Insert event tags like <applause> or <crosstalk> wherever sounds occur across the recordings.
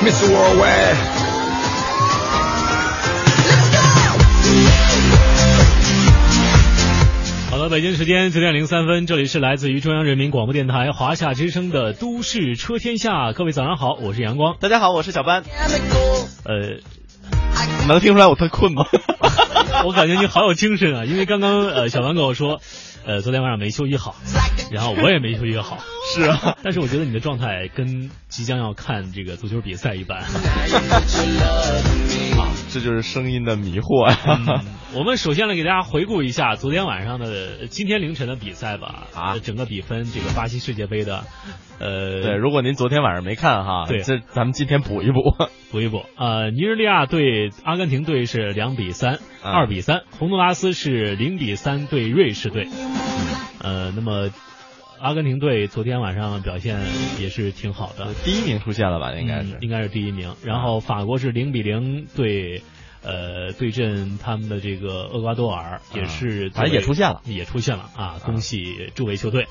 Mr. Worldwide. 好了，北京时间九点零三分，这里是来自于中央人民广播电台华夏之声的《都市车天下》，各位早上好，我是阳光。大家好，我是小班。呃，<laughs> 能听出来我特困吗？<laughs> 我感觉你好有精神啊，因为刚刚呃小王跟我说，呃昨天晚上没休息好，然后我也没休息好。<laughs> 是啊，但是我觉得你的状态跟即将要看这个足球比赛一般。<laughs> 啊，这就是声音的迷惑我们首先来给大家回顾一下昨天晚上的、今天凌晨的比赛吧。啊呃整个比分，这个巴西世界杯的，呃，对，如果您昨天晚上没看哈，对这咱们今天补一补。<laughs> 补一补。呃，尼日利亚对阿根廷队是两比三、啊二比三，洪都拉斯是零比三对瑞士队。呃，那么阿根廷队昨天晚上表现也是挺好的，第一名出现了吧？应该是嗯、应该是第一名。然后法国是零比零对。呃，对阵他们的这个厄瓜多尔也是，啊反正也出现了，也出现了啊！恭喜诸位球队。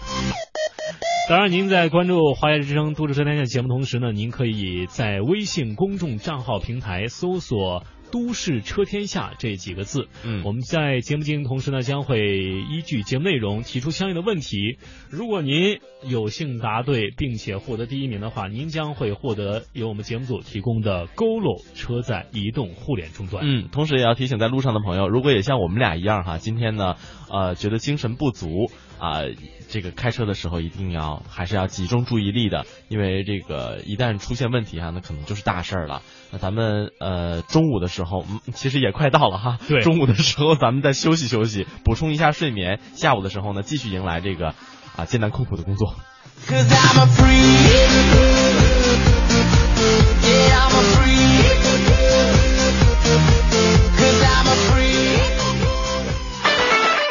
当然，您在关注华夏之声都市车天下节目同时呢，您可以在微信公众账号平台搜索“都市车天下”这几个字。嗯我们在节目进行同时呢，将会依据节目内容提出相应的问题。如果您有幸答对，并且获得第一名的话，您将会获得由我们节目组提供的 GOLO 车载移动互联终端。嗯，同时也要提醒在路上的朋友，如果也像我们俩一样哈，今天呢，呃，觉得精神不足啊、这个开车的时候一定要还是要集中注意力的，因为这个一旦出现问题哈，那可能就是大事儿了。那咱们呃中午的时候，嗯，其实也快到了哈，对。中午的时候咱们再休息休息，补充一下睡眠，下午的时候呢，继续迎来这个啊艰难困苦的工作。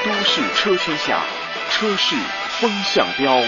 都市车天下，车市风向标。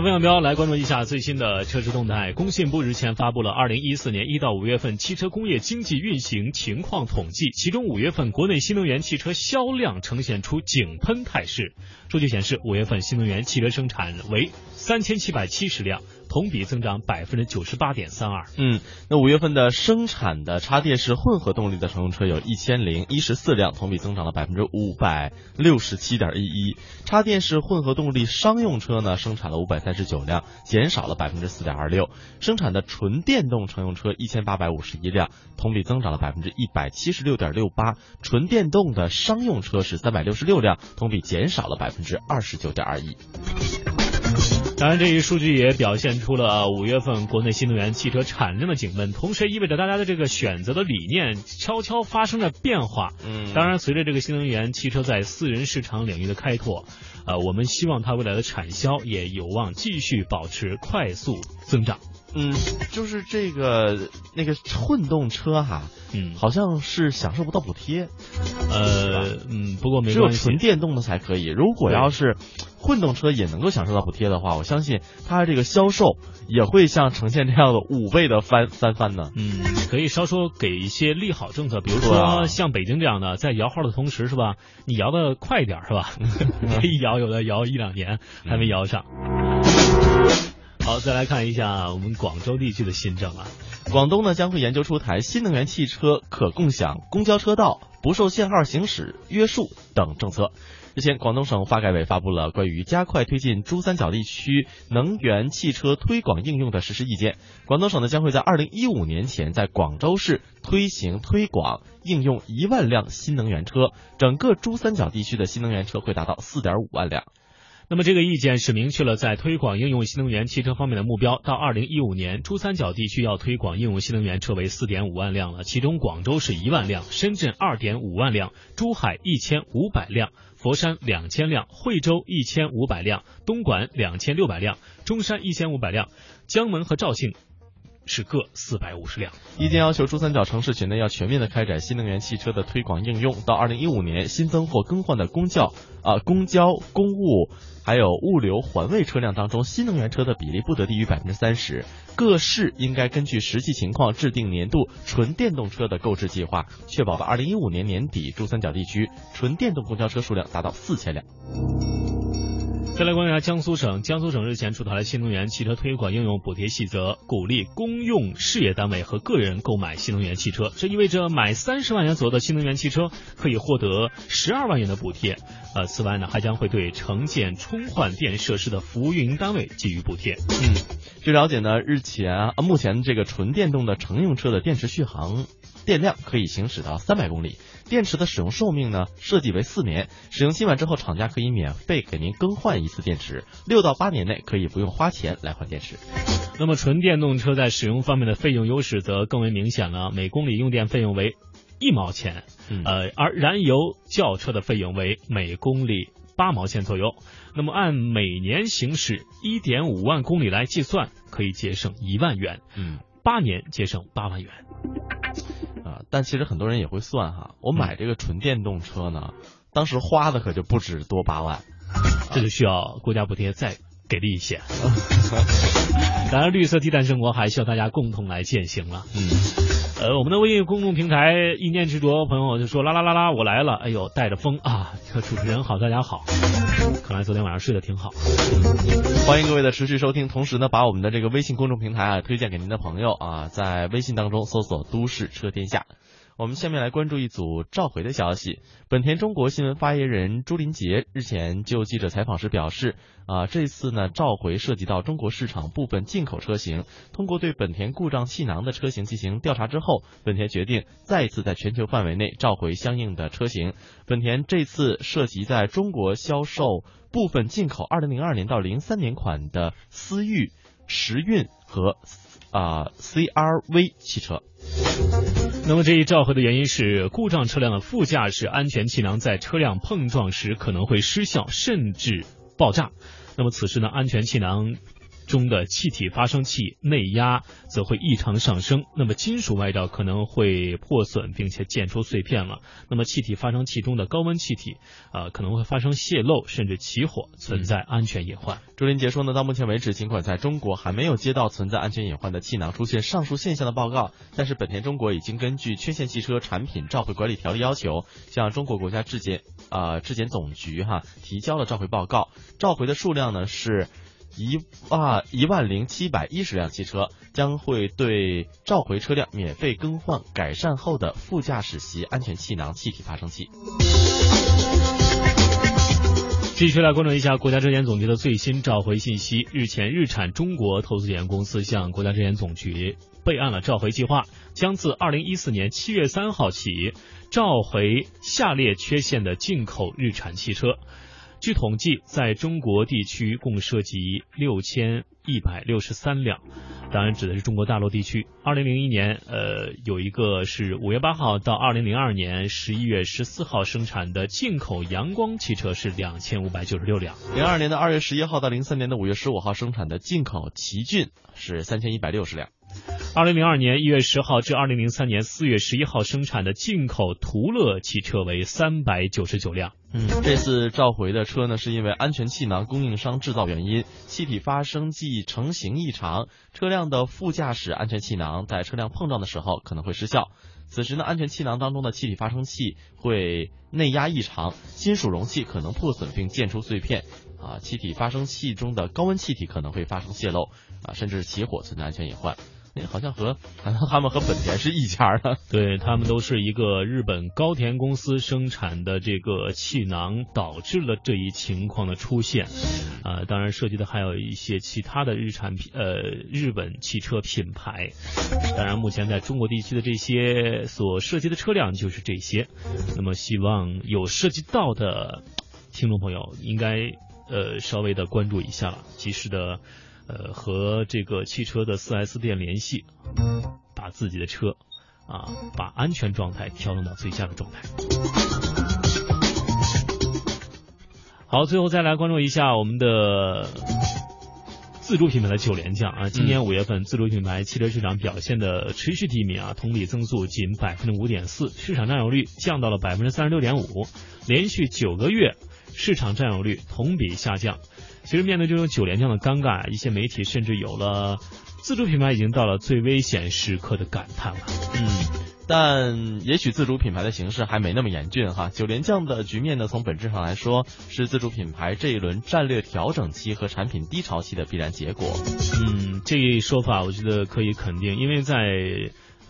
好，车市风向标来关注一下最新的车市动态。工信部日前发布了二零一四年一到五月份汽车工业经济运行情况统计，其中五月份国内新能源汽车销量呈现出井喷态势。数据显示，五月份新能源汽车生产为三千七百七十辆，同比增长百分之九十八点三二。嗯，那五月份的生产的插电式混合动力的乘用车有一千零一十四辆，同比增长了百分之五百六十七点一一。插电式混合动力商用车呢，生产了五百三十九辆，减少了百分之四点二六。生产的纯电动乘用车一千八百五十一辆，同比增长了百分之一百七十六点六八。纯电动的商用车是三百六十六辆，同比减少了百分之二十九点二一。当然，这一数据也表现出了五月份国内新能源汽车产量的紧闷，同时也意味着大家的这个选择的理念悄悄发生了变化。嗯当然，随着这个新能源汽车在私人市场领域的开拓，呃，我们希望它未来的产销也有望继续保持快速增长。嗯，就是这个那个混动车哈，嗯，好像是享受不到补贴，呃，嗯，不过没只有纯。电动的才可以。如果要是混动车也能够享受到补贴的话，我相信它这个销售也会像呈现这样的五倍的翻 <laughs> 翻番呢。嗯，可以稍稍给一些利好政策，比如说像北京这样的，在摇号的同时是吧？你摇的快一点是吧？<laughs> 一摇有的摇一两年还没摇上。好，再来看一下我们广州地区的新政啊。广东呢将会研究出台新能源汽车可共享公交车道、不受限号行驶约束等政策。日前，广东省发改委发布了关于加快推进珠三角地区能源汽车推广应用的实施意见。广东省呢将会在二零一五年前在广州市推行推广应用一万辆新能源车，整个珠三角地区的新能源车会达到四点五万辆。那么这个意见是明确了在推广应用新能源汽车方面的目标，到二零一五年，珠三角地区要推广应用新能源车为四点五万辆了，其中广州是一万辆，深圳二点五万辆，珠海一千五百辆，佛山两千辆，惠州一千五百辆，东莞两千六百辆，中山一千五百辆，江门和肇庆是各四百五十辆。意见要求珠三角城市群呢要全面的开展新能源汽车的推广应用，到二零一五年新增或更换的公交啊、公交、公务还有物流环卫车辆当中，新能源车的比例不得低于百分之三十。各市应该根据实际情况制定年度纯电动车的购置计划，确保到二零一五年年底，珠三角地区纯电动公交车数量达到四千辆。再来关注一下江苏省，江苏省日前出台了新能源汽车推广应用补贴细则，鼓励公用事业单位和个人购买新能源汽车。这意味着买三十万元左右的新能源汽车可以获得十二万元的补贴。呃，此外呢，还将会对城建充换电设施的服务运营单位给予补贴。嗯，据了解呢，日前啊，目前这个纯电动的乘用车的电池续航电量可以行驶到三百公里，电池的使用寿命呢设计为四年，使用期满之后，厂家可以免费给您更换一次电池，六到八年内可以不用花钱来换电池。那么纯电动车在使用方面的费用优势则更为明显了，每公里用电费用为一毛钱，嗯呃，而燃油轿车的费用为每公里八毛钱左右。那么按每年行驶一点五万公里来计算，可以节省一万元，嗯八年节省八万元。啊，但其实很多人也会算哈，我买这个纯电动车呢，当时花的可就不止多八万。这就需要国家补贴再给力一些。<laughs> 当然，绿色低碳生活还需要大家共同来践行了。嗯，呃，我们的微信公众平台一念执着朋友就说啦啦啦啦，我来了，哎呦，带着风啊！主持人好，大家好，看来昨天晚上睡得挺好。欢迎各位的持续收听，同时呢，把我们的这个微信公众平台啊推荐给您的朋友啊，在微信当中搜索“都市车天下”。我们下面来关注一组召回的消息。本田中国新闻发言人朱林杰日前就记者采访时表示，啊，这次呢召回涉及到中国市场部分进口车型，通过对本田故障气囊的车型进行调查之后，本田决定再一次在全球范围内召回相应的车型。本田这次涉及在中国销售部分进口2002年到03年款的思域、时运和啊、CRV 汽车。那么这一召回的原因是，故障车辆的副驾驶安全气囊在车辆碰撞时可能会失效，甚至爆炸。那么此时呢，安全气囊中的气体发生器内压则会异常上升，那么金属外罩可能会破损，并且溅出碎片了。那么气体发生器中的高温气体，呃，可能会发生泄漏，甚至起火，存在安全隐患。朱林杰说呢，到目前为止，尽管在中国还没有接到存在安全隐患的气囊出现上述现象的报告，但是本田中国已经根据缺陷汽车产品召回管理条例要求，向中国国家质检啊、质检总局哈提交了召回报告，召回的数量呢是。一万一万零七百一十辆汽车将会对召回车辆免费更换改善后的副驾驶席安全气囊气体发生器。继续来关注一下国家质检总局的最新召回信息。日前，日产中国投资有限公司向国家质检总局备案了召回计划，将自二零一四年七月三号起召回下列缺陷的进口日产汽车。据统计，在中国地区共涉及六千一百六十三辆，当然指的是中国大陆地区。二零零一年，呃，有一个是五月八号到二零零二年十一月十四号生产的进口阳光汽车是两千五百九十六辆。零二年的二月十一号到零三年的五月十五号生产的进口奇骏是三千一百六十辆。二零零二年一月十号至二零零三年四月十一号生产的进口途乐汽车为三百九十九辆。嗯，这次召回的车呢，是因为安全气囊供应商制造原因，气体发生剂成型异常，车辆的副驾驶安全气囊在车辆碰撞的时候可能会失效。此时呢，安全气囊当中的气体发生器会内压异常，金属容器可能破损并溅出碎片，啊，气体发生器中的高温气体可能会发生泄漏，啊，甚至起火，存在安全隐患。哎，好像和好像他们和本田是一家的。对他们都是一个日本高田公司生产的这个气囊，导致了这一情况的出现。呃，当然涉及的还有一些其他的日产品，呃，日本汽车品牌。当然，目前在中国地区的这些所涉及的车辆就是这些。那么，希望有涉及到的听众朋友应该。呃稍微的关注一下了，及时的呃和这个汽车的 4S 店联系，把自己的车啊把安全状态调整到最佳的状态。好，最后再来关注一下我们的自主品牌的九连降啊，今年五月份自主品牌汽车市场表现的持续低迷啊，同比增速仅百分之五点四，市场占有率降到了百分之三十六点五，连续九个月市场占有率同比下降。其实面对这种九连降的尴尬，一些媒体甚至有了自主品牌已经到了最危险时刻的感叹了。嗯，但也许自主品牌的形势还没那么严峻哈。九连降的局面呢，从本质上来说是自主品牌这一轮战略调整期和产品低潮期的必然结果。嗯，这一说法我觉得可以肯定，因为在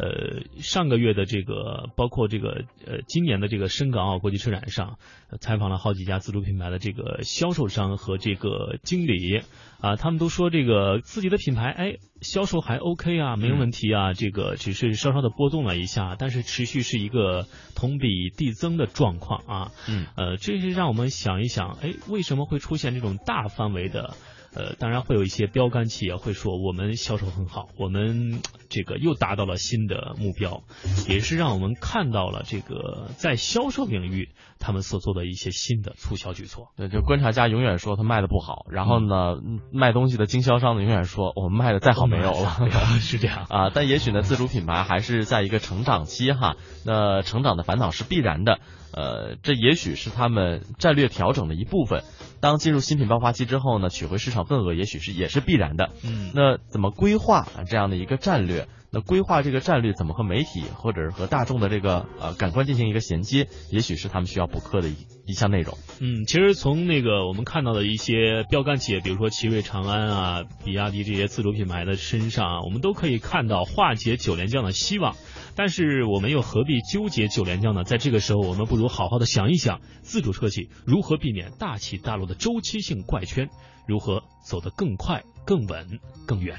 呃上个月的这个，包括这个呃今年的这个深港澳国际车展上，呃采访了好几家自主品牌的这个销售商和这个经理啊，他们都说这个自己的品牌哎销售还 OK 啊，没有问题啊，这个只是稍稍的波动了一下，但是持续是一个同比递增的状况啊。嗯，呃，这是让我们想一想，哎，为什么会出现这种大范围的？呃，当然会有一些标杆企业会说我们销售很好，我们这个又达到了新的目标，也是让我们看到了这个在销售领域他们所做的一些新的促销举措。对，就观察家永远说他卖的不好，然后呢，嗯卖东西的经销商呢永远说我们卖的再好没有了。<laughs> 是这样。<laughs> 啊，但也许呢，自主品牌还是在一个成长期哈，那成长的烦恼是必然的，呃，这也许是他们战略调整的一部分。当进入新品爆发期之后呢，取回市场份额也许是也是必然的。嗯，那怎么规划啊这样的一个战略？那规划这个战略怎么和媒体或者是和大众的这个呃感官进行一个衔接，也许是他们需要补课的一一项内容。嗯，其实从那个我们看到的一些标杆企业，比如说奇瑞、长安啊、比亚迪这些自主品牌的身上啊，我们都可以看到化解九连降的希望。但是我们又何必纠结九连降呢？在这个时候，我们不如好好的想一想，自主车企如何避免大起大落的周期性怪圈，如何走得更快、更稳、更远。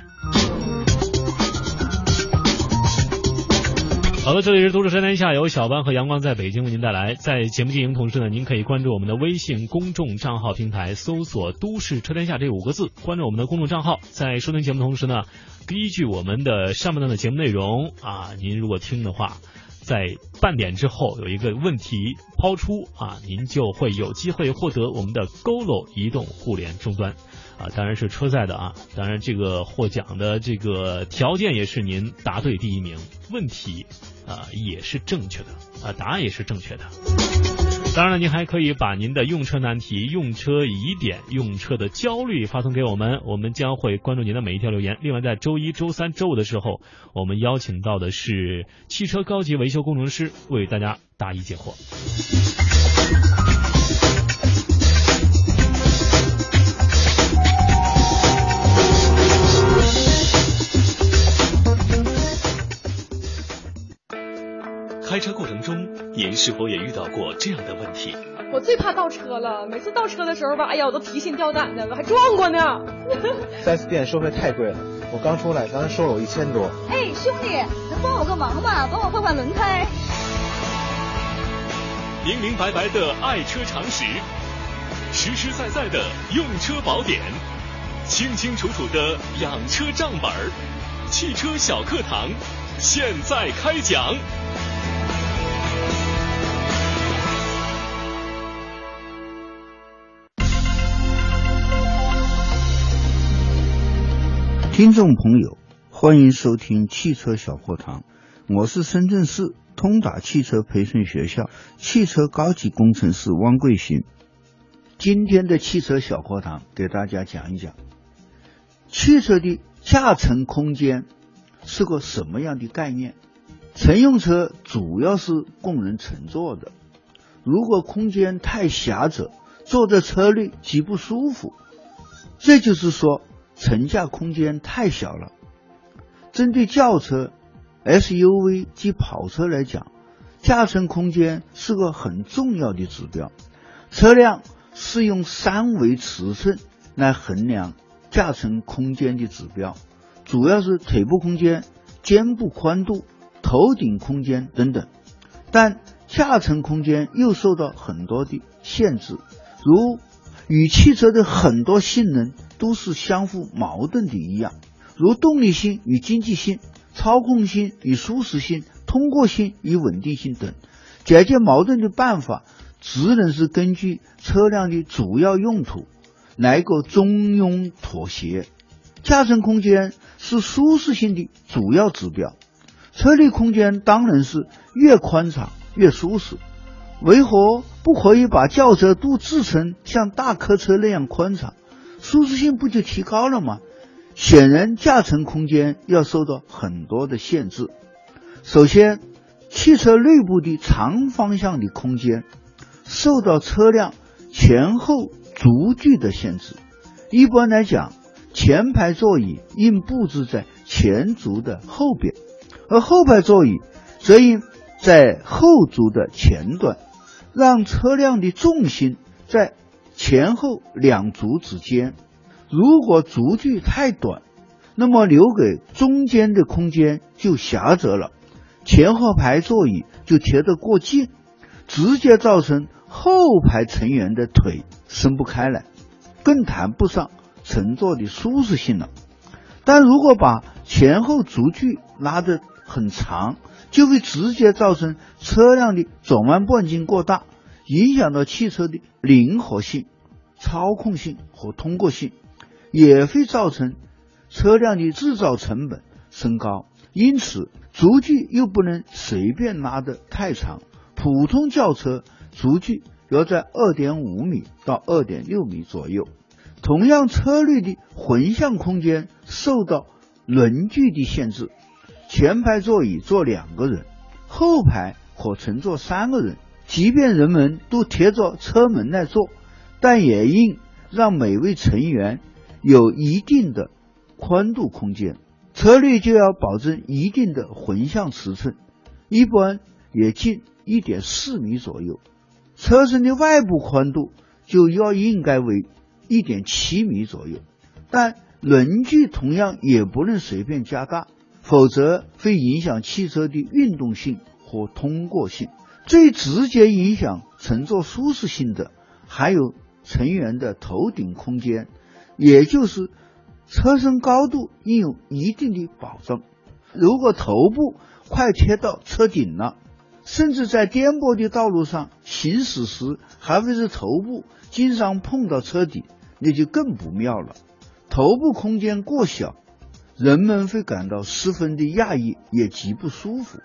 好的，这里是都市车天下，由小班和阳光在北京为您带来。在节目进行同时呢，您可以关注我们的微信公众账号平台，搜索“都市车天下”这五个字，关注我们的公众账号。在收听节目同时呢，依据我们的上半段的节目内容啊，您如果听的话，在半点之后有一个问题抛出啊，您就会有机会获得我们的 GOLO 移动互联终端。啊，当然是车载的啊，当然这个获奖的这个条件也是您答对第一名，问题啊也是正确的啊，答案也是正确的。当然了，您还可以把您的用车难题、用车疑点、用车的焦虑发送给我们，我们将会关注您的每一条留言。另外，在周一周三周五的时候，我们邀请到的是汽车高级维修工程师，为大家答疑解惑。开车过程中，您是否也遇到过这样的问题？我最怕倒车了，每次倒车的时候吧，哎呀，我都提心吊胆的，我还撞过呢。<laughs> 4S 店收费太贵了，我刚出来，刚才收了我一千多。哎，兄弟，能帮我个忙吗？帮我换换轮胎。明明白白的爱车常识，实实在在的用车宝典，清清楚楚的养车账本儿，汽车小课堂现在开讲。听众朋友，欢迎收听汽车小课堂，我是深圳市通达汽车培训学校汽车高级工程师汪贵新。今天的汽车小课堂给大家讲一讲，汽车的驾乘空间是个什么样的概念？乘用车主要是供人乘坐的，如果空间太狭窄，坐在车里极不舒服。这就是说，乘驾空间太小了。针对轿车、SUV 及跑车来讲，驾乘空间是个很重要的指标。车辆是用三维尺寸来衡量驾乘空间的指标，主要是腿部空间、肩部宽度、头顶空间等等。但驾乘空间又受到很多的限制，如与汽车的很多性能都是相互矛盾的一样，如动力性与经济性、操控性与舒适性、通过性与稳定性等。解决矛盾的办法，只能是根据车辆的主要用途来个中庸妥协。驾乘空间是舒适性的主要指标，车内空间当然是越宽敞越舒适。为何不可以把轿车都制成像大客车那样宽敞，舒适性不就提高了吗？显然，驾乘空间要受到很多的限制。首先，汽车内部的长方向的空间受到车辆前后足距的限制。一般来讲，前排座椅应布置在前足的后边，而后排座椅则应在后足的前端。让车辆的重心在前后两足之间。如果足距太短，那么留给中间的空间就狭窄了，前后排座椅就贴得过近，直接造成后排成员的腿伸不开来，更谈不上乘坐的舒适性了。但如果把前后足距拉得很长，就会直接造成车辆的转弯半径过大，影响到汽车的灵活性、操控性和通过性，也会造成车辆的制造成本升高。因此，足距又不能随便拉得太长。普通轿车足距要在二点五米到二点六米左右。同样，车内的横向空间受到轮距的限制。前排座椅坐两个人，后排可乘坐三个人。即便人们都贴着车门来坐，但也应让每位成员有一定的宽度空间。车内就要保证一定的横向尺寸，一般也近一点四米左右。车身的外部宽度就要应该为一点七米左右，但轮距同样也不能随便加大。否则会影响汽车的运动性和通过性。最直接影响乘坐舒适性的，还有成员的头顶空间，也就是车身高度应有一定的保证。如果头部快贴到车顶了，甚至在颠簸的道路上行驶时，还会是头部经常碰到车顶，那就更不妙了。头部空间过小。人们会感到十分的压抑，也极不舒服。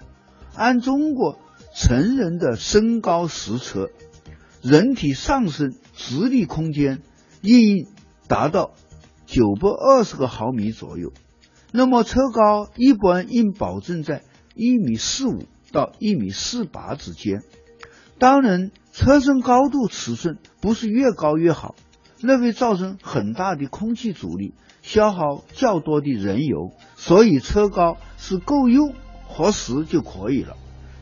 按中国成人的身高实测，人体上身直立空间应达到九百二十个毫米左右。那么车高一般应保证在一米四五到一米四八之间。当然，车身高度尺寸不是越高越好，那会造成很大的空气阻力。消耗较多的燃油，所以车高是够用合适就可以了。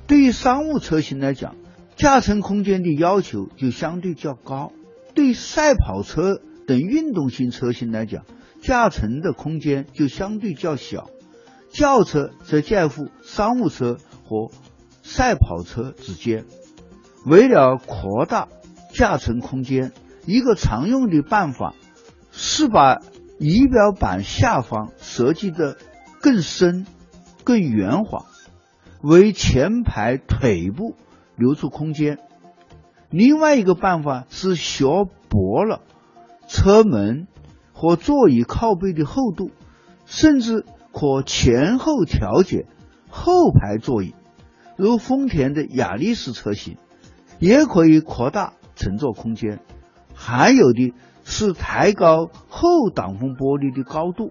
对于商务车型来讲，驾乘空间的要求就相对较高；对赛跑车等运动型车型来讲，驾乘的空间就相对较小。轿车则介乎商务车和赛跑车之间。为了扩大驾乘空间，一个常用的办法是把仪表板下方设计的更深、更圆滑，为前排腿部留出空间。另外一个办法是削薄了车门和座椅靠背的厚度，甚至可前后调节后排座椅，如丰田的雅力士车型，也可以扩大乘坐空间。还有的。是抬高后挡风玻璃的高度，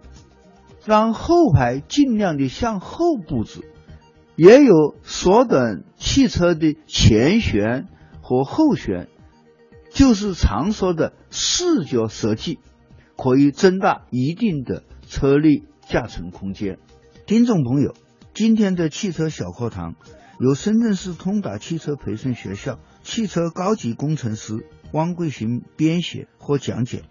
让后排尽量的向后布置，也有缩短汽车的前悬和后悬，就是常说的视觉设计，可以增大一定的车内驾乘空间。听众朋友，今天的汽车小课堂由深圳市通达汽车培训学校汽车高级工程师。汪桂行编写或讲解。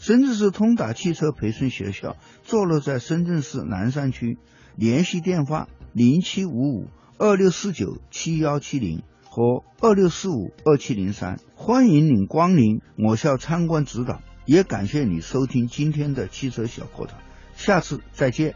深圳市通达汽车培训学校坐落在深圳市南山区，联系电话零七五五二六四九七幺七零和二六四五二七零三。欢迎您光临我校参观指导，也感谢你收听今天的汽车小课堂，下次再见。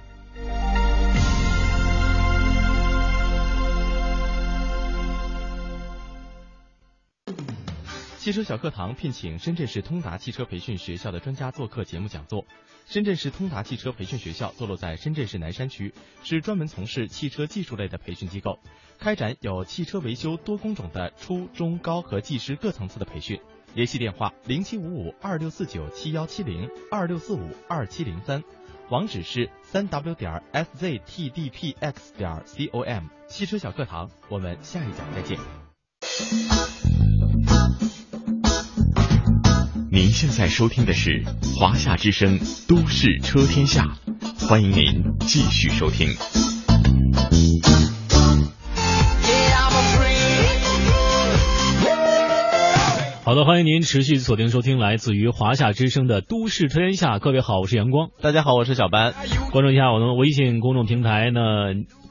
汽车小课堂聘请深圳市通达汽车培训学校的专家做客节目讲座。深圳市通达汽车培训学校坐落在深圳市南山区，是专门从事汽车技术类的培训机构，开展有汽车维修多工种的初中高和技师各层次的培训。联系电话：零七五五二六四九七幺七零二六四五二七零三，网址是三 w 点 sztdpx 点 com。汽车小课堂，我们下一讲再见。您现在收听的是华夏之声《都市车天下》，欢迎您继续收听。好的，欢迎您持续锁定收听来自于华夏之声的《都市车天下》。各位好，我是阳光。大家好，我是小班。关注一下我们微信公众平台呢。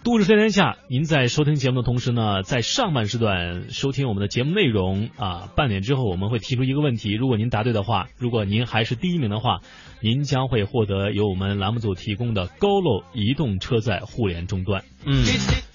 都市飞天下，您在收听节目的同时呢，在上半时段收听我们的节目内容啊，半点之后我们会提出一个问题，如果您答对的话，如果您还是第一名的话，您将会获得由我们栏目组提供的高露移动车载互联终端。嗯，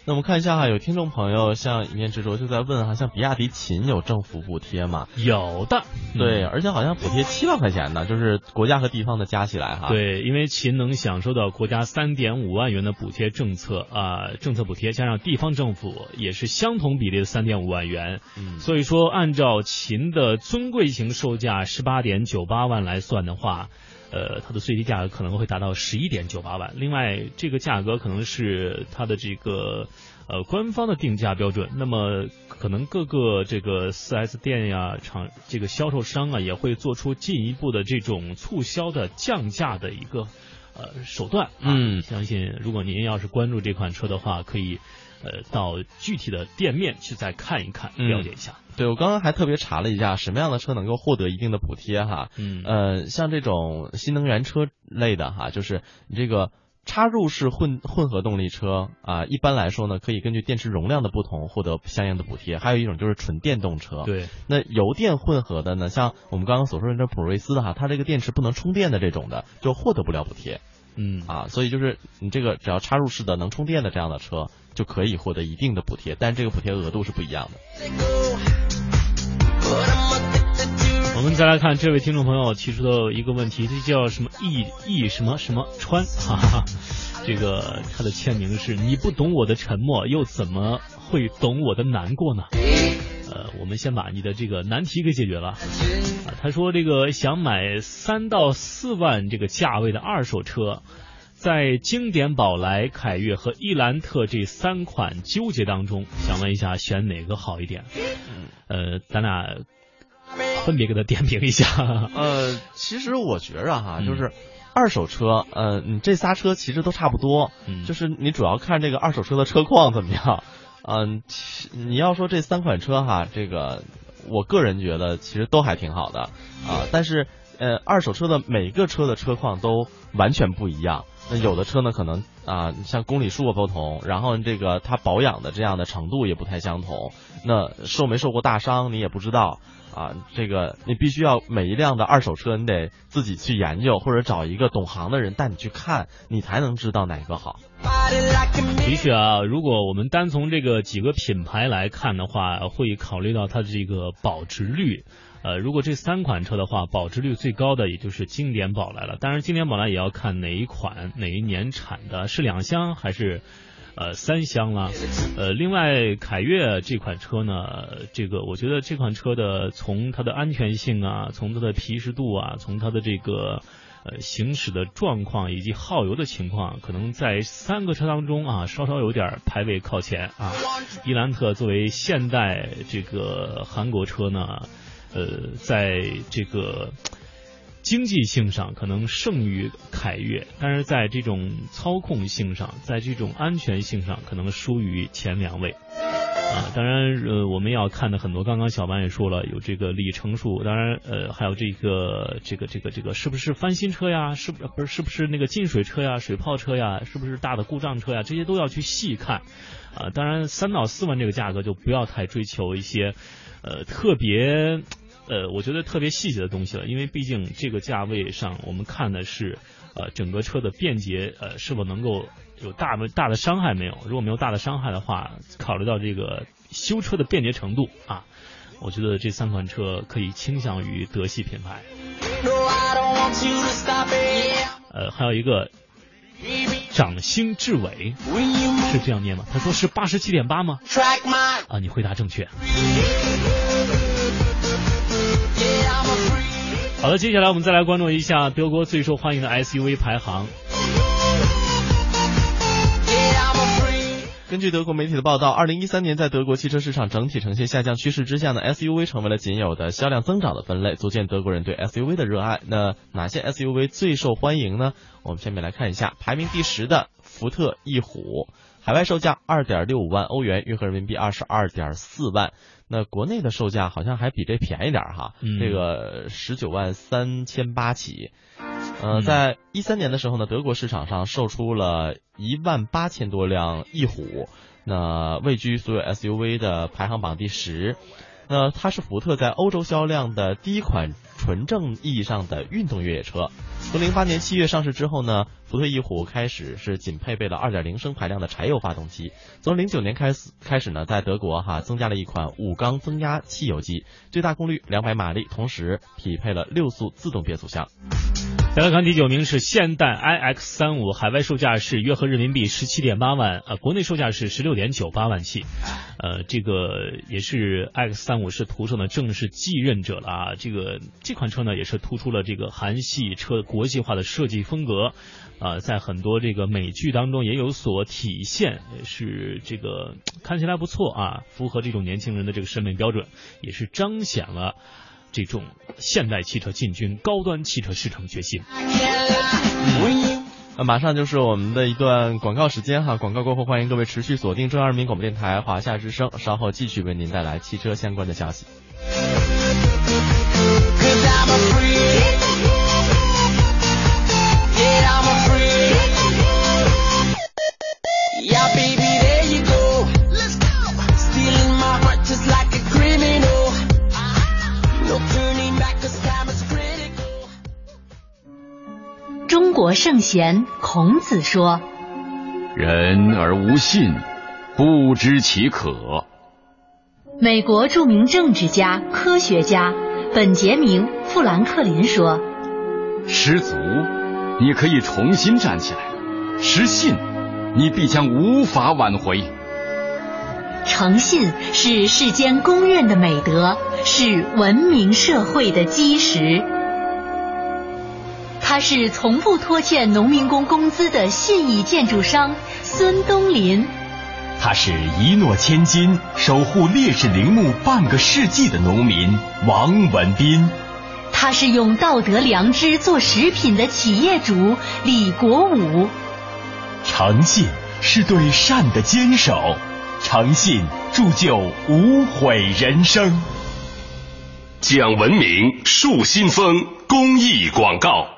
那我们看一下哈，有听众朋友像一面执着就在问哈，像比亚迪秦有政府补贴吗？有的，对，而且好像补贴七万块钱呢，就是国家和地方的加起来哈。对，因为秦能享受到国家三点五万元的补贴政策啊，政策补贴加上地方政府也是相同比例的三点五万元，嗯，所以说按照秦的尊贵型售价十八点九八万来算的话。呃，它的最低价格可能会达到十一点九八万。另外，这个价格可能是它的这个呃官方的定价标准。那么，可能各个这个四 S 店呀、厂这个销售商啊，也会做出进一步的这种促销的降价的一个呃手段。嗯，相信如果您要是关注这款车的话，可以呃到具体的店面去再看一看，了解一下。对，我刚刚还特别查了一下，什么样的车能够获得一定的补贴哈？嗯，呃，像这种新能源车类的哈，就是你这个插入式混混合动力车啊，一般来说呢，可以根据电池容量的不同获得相应的补贴。还有一种就是纯电动车，对，那油电混合的呢，像我们刚刚所说的这普锐斯的哈，它这个电池不能充电的这种的，就获得不了补贴。嗯啊，所以就是你这个只要插入式的能充电的这样的车，就可以获得一定的补贴，但这个补贴额度是不一样的。我们再来看这位听众朋友提出的一个问题，这叫什么易易什么什么川，哈哈，这个他的签名是你不懂我的沉默，又怎么会懂我的难过呢？呃，我们先把你的这个难题给解决了。啊，他说这个想买三到四万这个价位的二手车，在经典宝来、凯越和伊兰特这三款纠结当中，想问一下选哪个好一点？呃，咱俩。分别给他点评一下。呃，其实我觉着哈，就是二手车，呃，你这仨车其实都差不多，嗯，就是你主要看这个二手车的车况怎么样。嗯，你要说这三款车哈，这个我个人觉得其实都还挺好的啊。但是呃，二手车的每个车的车况都完全不一样。那有的车呢，可能啊，像公里数不同，然后这个它保养的这样的程度也不太相同。那受没受过大伤你也不知道。啊，这个你必须要每一辆的二手车，你得自己去研究，或者找一个懂行的人带你去看，你才能知道哪个好。的确啊，如果我们单从这个几个品牌来看的话，会考虑到它的这个保值率。呃，如果这三款车的话，保值率最高的也就是经典宝来了。当然，经典宝来也要看哪一款、哪一年产的，是两厢还是？呃，三厢了，呃，另外凯越这款车呢，这个我觉得这款车的从它的安全性啊，从它的皮实度啊，从它的这个呃行驶的状况以及耗油的情况，可能在三个车当中啊，稍稍有点排位靠前啊。伊兰特作为现代这个韩国车呢，呃，在这个。经济性上可能胜于凯越，但是在这种操控性上，在这种安全性上可能输于前两位。啊，当然，呃，我们要看的很多，刚刚小班也说了，有这个里程数，当然，呃，还有这个这个这个这个是不是翻新车呀？是不是不是是不是那个进水车呀、水泡车呀？是不是大的故障车呀？这些都要去细看。啊，当然，三到四万这个价格就不要太追求一些，呃，特别。呃，我觉得特别细节的东西了，因为毕竟这个价位上，我们看的是呃整个车的便捷，呃是否能够有大的大的伤害没有？如果没有大的伤害的话，考虑到这个修车的便捷程度啊，我觉得这三款车可以倾向于德系品牌。呃，还有一个掌心至尾是这样念吗？他说是八十七点八吗？啊，你回答正确。好的，接下来我们再来关注一下德国最受欢迎的 SUV 排行。根据德国媒体的报道，二零一三年在德国汽车市场整体呈现下降趋势之下呢，SUV 成为了仅有的销量增长的分类，足见德国人对 SUV 的热爱。那哪些 SUV 最受欢迎呢？我们下面来看一下，排名第十的福特翼虎，海外售价二点六五万欧元，约合人民币二十二点四万。那国内的售价好像还比这便宜点哈，嗯这个十九万三千八起。呃，在一三年的时候呢，德国市场上售出了一万八千多辆翼虎，那位居所有 SUV 的排行榜第十。那它是福特在欧洲销量的第一款纯正意义上的运动越野车。从零八年七月上市之后呢，福特翼虎开始是仅配备了二点零升排量的柴油发动机。从零九年开始开始呢，在德国哈增加了一款五缸增压汽油机，最大功率两百马力，同时匹配了六速自动变速箱。再来看第九名是现代 iX 三五，海外售价是约合人民币十七点八万，呃，国内售价是十六点九八万起，呃，这个也是 iX 三五是途胜的正式继任者了啊。这个这款车呢，也是突出了这个韩系车国际化的设计风格，啊、在很多这个美剧当中也有所体现，也是这个看起来不错啊，符合这种年轻人的这个审美标准，也是彰显了。这种现代汽车进军高端汽车市场决心。那马上就是我们的一段广告时间哈，广告过后欢迎各位持续锁定中央人民广播电台华夏之声，稍后继续为您带来汽车相关的消息。圣贤孔子说人而无信，不知其可。：“美国著名政治家、科学家本杰明·富兰克林说，失足，你可以重新站起来；失信，你必将无法挽回。诚信是世间公认的美德，是文明社会的基石。他是从不拖欠农民工工资的信义建筑商孙东林。”他是一诺千金、守护烈士陵墓半个世纪的农民王文斌。他是用道德良知做食品的企业主李国武。诚信是对善的坚守，诚信铸就无悔人生。讲文明树新风公益广告。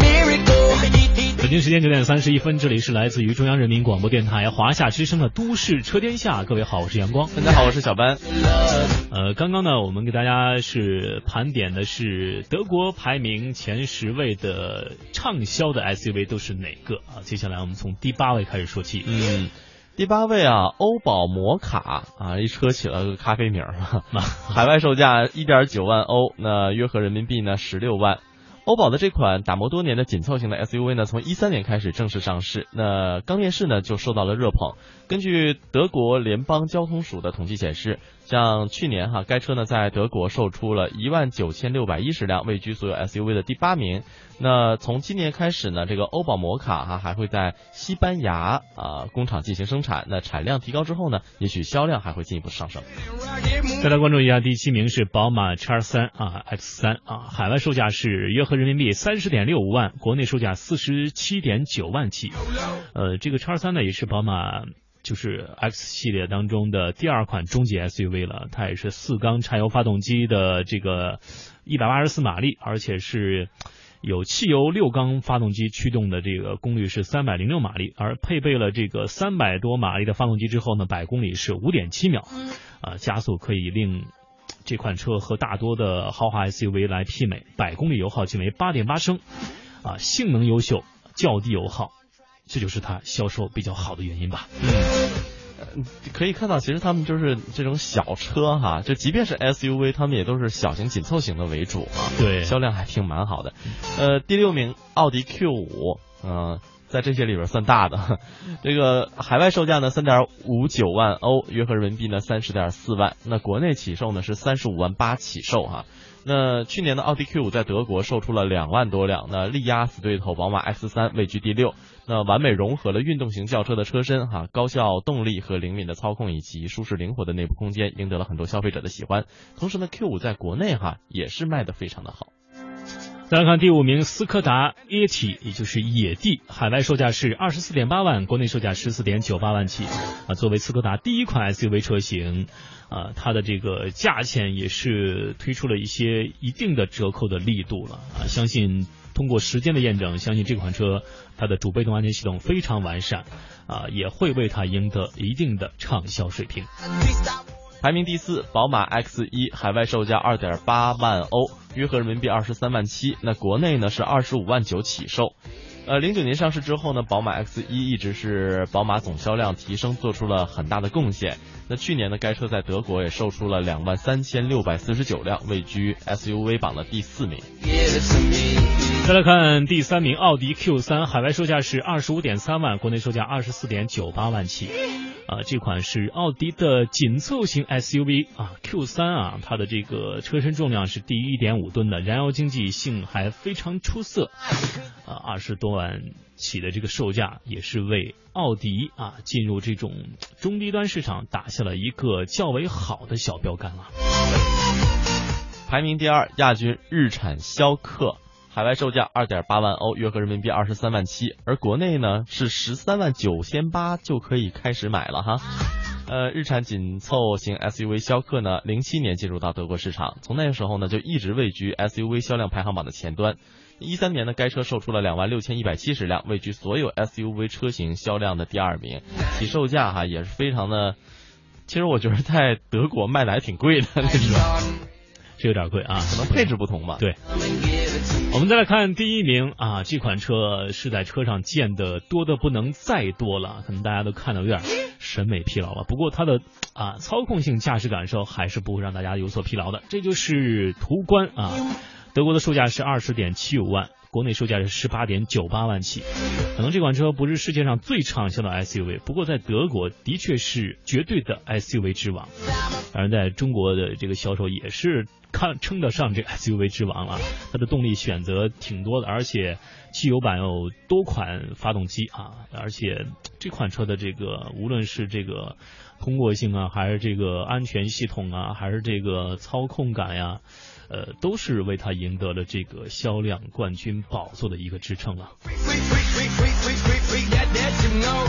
北京时间九点三十一分，这里是来自于中央人民广播电台华夏之声的《都市车天下》。各位好，我是阳光。大家好，我是小班。呃，刚刚呢，我们给大家是盘点的是德国排名前十位的畅销的 SUV 都是哪个啊？接下来我们从第八位开始说起。嗯，第八位啊，欧宝摩卡啊，一车起了个咖啡名儿，<laughs> 海外售价一点九万欧，那约合人民币呢十六万。欧宝的这款打磨多年的紧凑型的 SUV 呢，从一三年开始正式上市，那刚面世呢就受到了热捧。根据德国联邦交通署的统计显示，像去年哈，该车呢在德国售出了一万九千六百一十辆，位居所有 SUV 的第八名。那从今年开始呢，这个欧宝摩卡哈还会在西班牙啊、工厂进行生产。那产量提高之后呢，也许销量还会进一步上升。再来关注一下第七名是宝马 X 三啊 X 三啊，海外售价是约合人民币三十点六五万，国内售价四十七点九万起。呃，这个 X 三呢也是宝马就是 X 系列当中的第二款中级 SUV 了，它也是四缸柴油发动机的这个一百八十四马力，而且是有汽油六缸发动机驱动的，这个功率是三百零六马力，而配备了这个三百多马力的发动机之后呢，百公里是五点七秒，啊，加速可以令这款车和大多的豪华 SUV 来媲美，百公里油耗仅为八点八升，啊，性能优秀，较低油耗。这就是它销售比较好的原因吧。嗯，可以看到，其实他们就是这种小车哈，就即便是 SUV，他们也都是小型紧凑型的为主啊。对，销量还挺蛮好的。呃，第六名奥迪 Q 五，嗯，在这些里边算大的。这个海外售价呢三点五九万欧，约合人民币呢三十点四万。那国内起售呢是三十五万八起售哈。那去年的奥迪 Q 五在德国售出了两万多辆，那力压死对头宝马 X 三位居第六。那完美融合了运动型轿车的车身哈，高效动力和灵敏的操控以及舒适灵活的内部空间，赢得了很多消费者的喜欢。同时呢，Q 五在国内哈也是卖的非常的好。再来看第五名，斯柯达 Yeti，也就是野地，海外售价是二十四点八万，国内售价十四点九八万起。啊，作为斯柯达第一款 SUV 车型，啊，它的这个价钱也是推出了一些一定的折扣的力度了。啊，相信通过时间的验证，相信这款车它的主被动安全系统非常完善，啊，也会为它赢得一定的畅销水平。排名第四，宝马 X 一，海外售价二点八万欧，约合人民币二十三万七。那国内呢是二十五万九起售。呃，零九年上市之后呢，宝马 X 一一直是宝马总销量提升做出了很大的贡献。那去年呢，该车在德国也售出了两万三千六百四十九辆，位居 SUV 榜的第四名。再来看第三名，奥迪 Q 三，海外售价是二十五点三万，国内售价二十四点九八万起。啊，这款是奥迪的紧凑型 SUV 啊，Q 三啊，它的这个车身重量是低于一点五吨的，燃油经济性还非常出色。啊，二十多万起的这个售价，也是为奥迪啊进入这种中低端市场打下了一个较为好的小标杆了。排名第二，亚军日产逍客。海外售价二点八万欧，约合人民币二十三万七，而国内呢是十三万九千八就可以开始买了哈。呃，日产紧凑型 SUV 逍客呢，零七年进入到德国市场，从那个时候呢就一直位居 SUV 销量排行榜的前端。一三年呢，该车售出了两万六千一百七十辆，位居所有 SUV 车型销量的第二名，起售价哈也是非常的，其实我觉得在德国卖的还挺贵的那种。是有点贵啊，可能配置不同吧。对，我们再来看第一名啊，这款车是在车上见的多的不能再多了，可能大家都看到有点审美疲劳了。不过它的啊操控性、驾驶感受还是不会让大家有所疲劳的。这就是途观啊，德国的售价是二十点七五万。国内售价是十八点九八万起，可能这款车不是世界上最畅销的 SUV，不过在德国的确是绝对的 SUV 之王，而在中国的这个销售也是看称得上这 SUV 之王了。它的动力选择挺多的，而且汽油版有多款发动机啊，而且这款车的这个无论是这个通过性啊，还是这个安全系统啊，还是这个操控感呀。呃，都是为他赢得了这个销量冠军宝座的一个支撑了。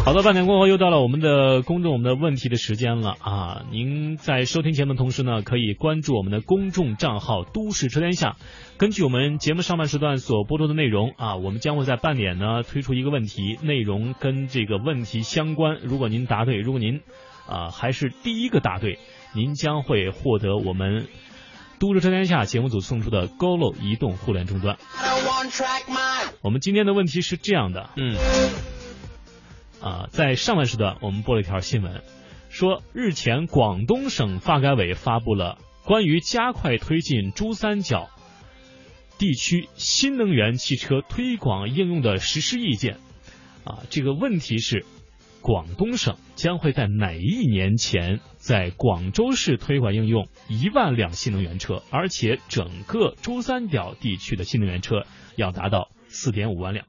好的，半点过后又到了我们的公众我们的问题的时间了啊！您在收听节目的同时呢，可以关注我们的公众账号“都市车天下”。根据我们节目上半时段所播出的内容啊，我们将会在半点呢推出一个问题，内容跟这个问题相关。如果您答对，如果您啊还是第一个答对，您将会获得我们。都市车天下节目组送出的 GoLo 移动互联终端。我们今天的问题是这样的，嗯，啊，在上半时段我们播了一条新闻，说日前广东省发改委发布了关于加快推进珠三角地区新能源汽车推广应用的实施意见。啊，这个问题是。广东省将会在哪一年前在广州市推广应用一万辆新能源车，而且整个珠三角地区的新能源车要达到四点五万辆？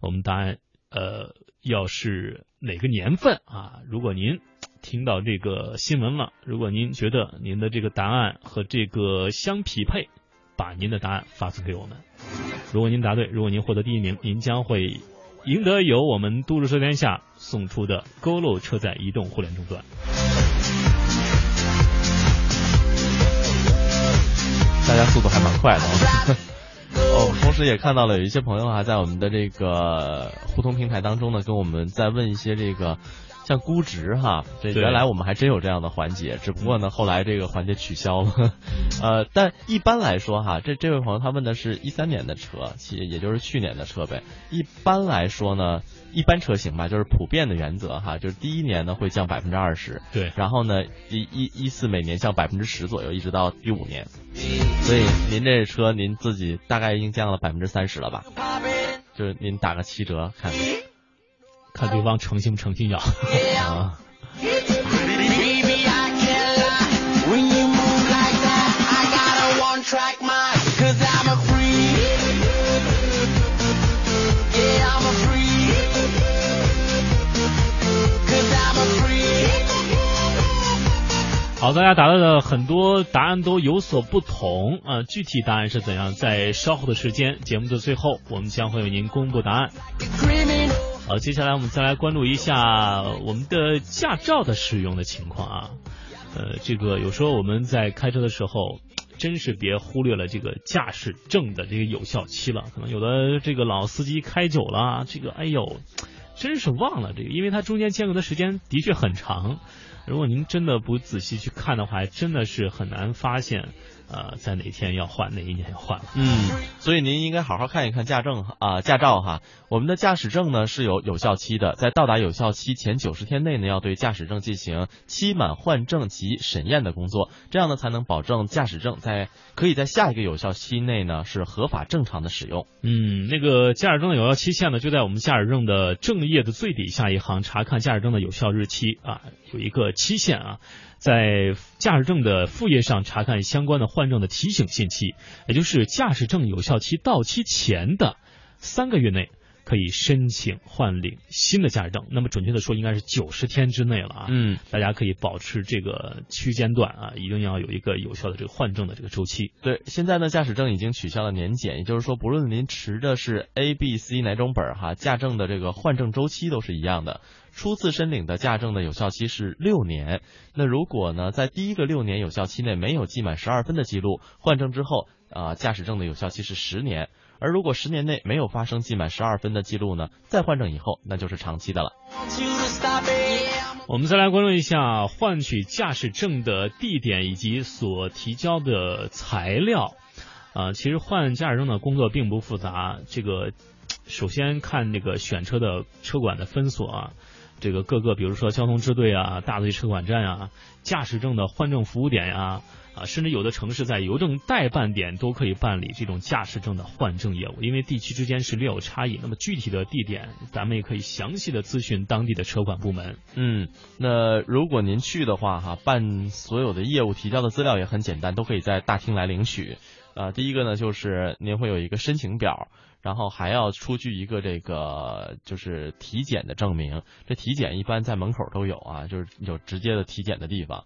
我们答案呃，要是哪个年份啊？如果您听到这个新闻了，如果您觉得您的这个答案和这个相匹配，把您的答案发送给我们。如果您答对，如果您获得第一名，您将会。赢得由我们都市车天下送出的勾路车载移动互联终端。大家速度还蛮快的啊。<laughs> 哦，同时也看到了有一些朋友还在我们的这个互通平台当中呢，跟我们在问一些这个像估值哈，这原来我们还真有这样的环节，只不过呢后来这个环节取消了。<laughs> 呃，但一般来说哈，这这位朋友他问的是一三年的车，其也就是去年的车呗。一般来说呢，一般车型吧，就是普遍的原则哈，就是第一年呢会降百分之二十，对，然后呢一一一四每年降百分之十左右，一直到第五年。所以您这车您自己大概已经降了百分之三十了吧？就是您打个七折看。看看对方诚心不诚心要！好，大家答到的很多答案都有所不同啊，具体答案是怎样？在稍后的时间，节目的最后，我们将会为您公布答案。好，接下来我们再来关注一下我们的驾照的使用的情况啊。呃，这个有时候我们在开车的时候，真是别忽略了这个驾驶证的这个有效期了。可能有的这个老司机开久了，这个哎呦，真是忘了这个，因为它中间间隔的时间的确很长。如果您真的不仔细去看的话，真的是很难发现，呃，在哪天要换，哪一年要换了。嗯，所以您应该好好看一看驾证啊、驾照哈。我们的驾驶证呢是有有效期的，在到达有效期前九十天内呢，要对驾驶证进行期满换证及审验的工作，这样呢才能保证驾驶证在可以在下一个有效期内呢是合法正常的使用。嗯，那个驾驶证的有效期限呢，就在我们驾驶证的正页的最底下一行，查看驾驶证的有效日期啊，有一个期限啊，在驾驶证的副页上查看相关的换证的提醒信息，也就是驾驶证有效期到期前的三个月内。可以申请换领新的驾驶证，那么准确的说，应该是九十天之内了啊。嗯，大家可以保持这个区间段啊，一定要有一个有效的这个换证的这个周期。对，现在呢，驾驶证已经取消了年检，也就是说，不论您持的是 A、B、C 哪种本儿哈，驾证的这个换证周期都是一样的。初次申领的驾证的有效期是六年，那如果呢，在第一个六年有效期内没有记满十二分的记录，换证之后啊，驾驶证的有效期是十年。而如果十年内没有发生记满十二分的记录呢，再换证以后那就是长期的了。我们再来关注一下换取驾驶证的地点以及所提交的材料。啊、其实换驾驶证的工作并不复杂，这个首先看那个选车的车管的分所啊，这个各个比如说交通支队啊、大队车管站啊、驾驶证的换证服务点呀、啊，甚至有的城市在邮政代办点都可以办理这种驾驶证的换证业务，因为地区之间是略有差异。那么具体的地点，咱们也可以详细的咨询当地的车管部门。嗯，那如果您去的话，哈，办所有的业务提交的资料也很简单，都可以在大厅来领取。呃，第一个呢，就是您会有一个申请表，然后还要出具一个这个就是体检的证明。这体检一般在门口都有啊，就是有直接的体检的地方。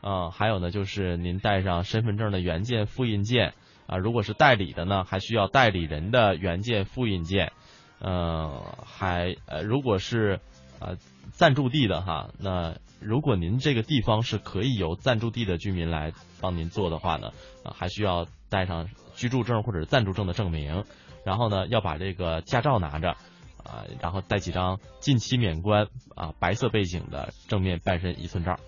呃，还有呢，就是您带上身份证的原件、复印件啊、如果是代理的呢，还需要代理人的原件、复印件。呃，还呃，如果是呃暂住地的哈，那如果您这个地方是可以由暂住地的居民来帮您做的话呢，啊，还需要带上居住证或者暂住证的证明，然后呢，要把这个驾照拿着。啊，然后带几张近期免关啊白色背景的正面半身一寸照。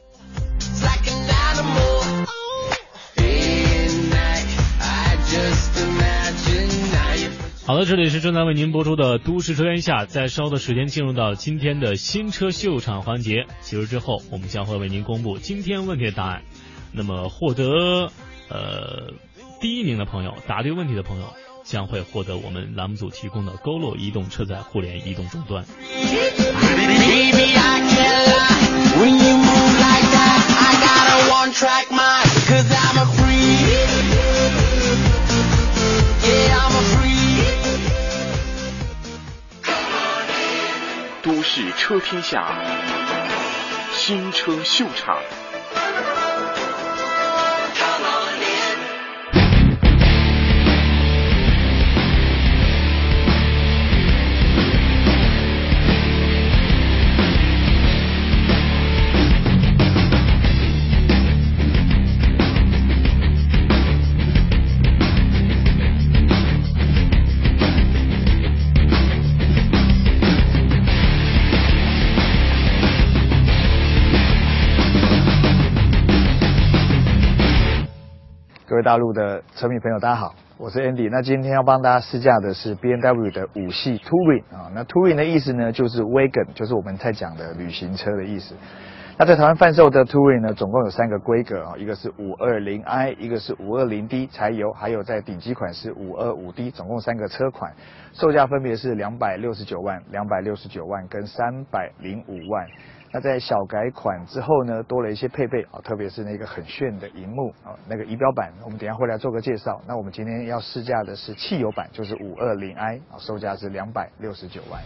好的，这里是正在为您播出的《都市车天下》，在稍后的时间进入到今天的新车秀场环节。结束之后，我们将会为您公布今天问题的答案。那么，获得呃第一名的朋友，答对问题的朋友，将会获得我们栏目组提供的勾勒移动车载互联移动终端。都市车天下，新车秀场。大陆的车迷朋友，大家好，我是 Andy。那今天要帮大家试驾的是 B M W 的五系 Touring 啊。那 Touring 的意思呢，就是 Wagon，就是我们在讲的旅行车的意思。那在台湾贩售的 Touring 呢，总共有三个规格啊，一个是五二零 i，一个是五二零 d 柴油，还有在顶级款是五二五 d，总共三个车款，售价分别是两百六十九万、两百六十九万跟三百零五万。那在小改款之后呢，多了一些配备啊，特别是那个很炫的荧幕啊，那个仪表板，我们等下会来做个介绍。那我们今天要试驾的是汽油版，就是五二零 i 啊，售价是两百六十九万。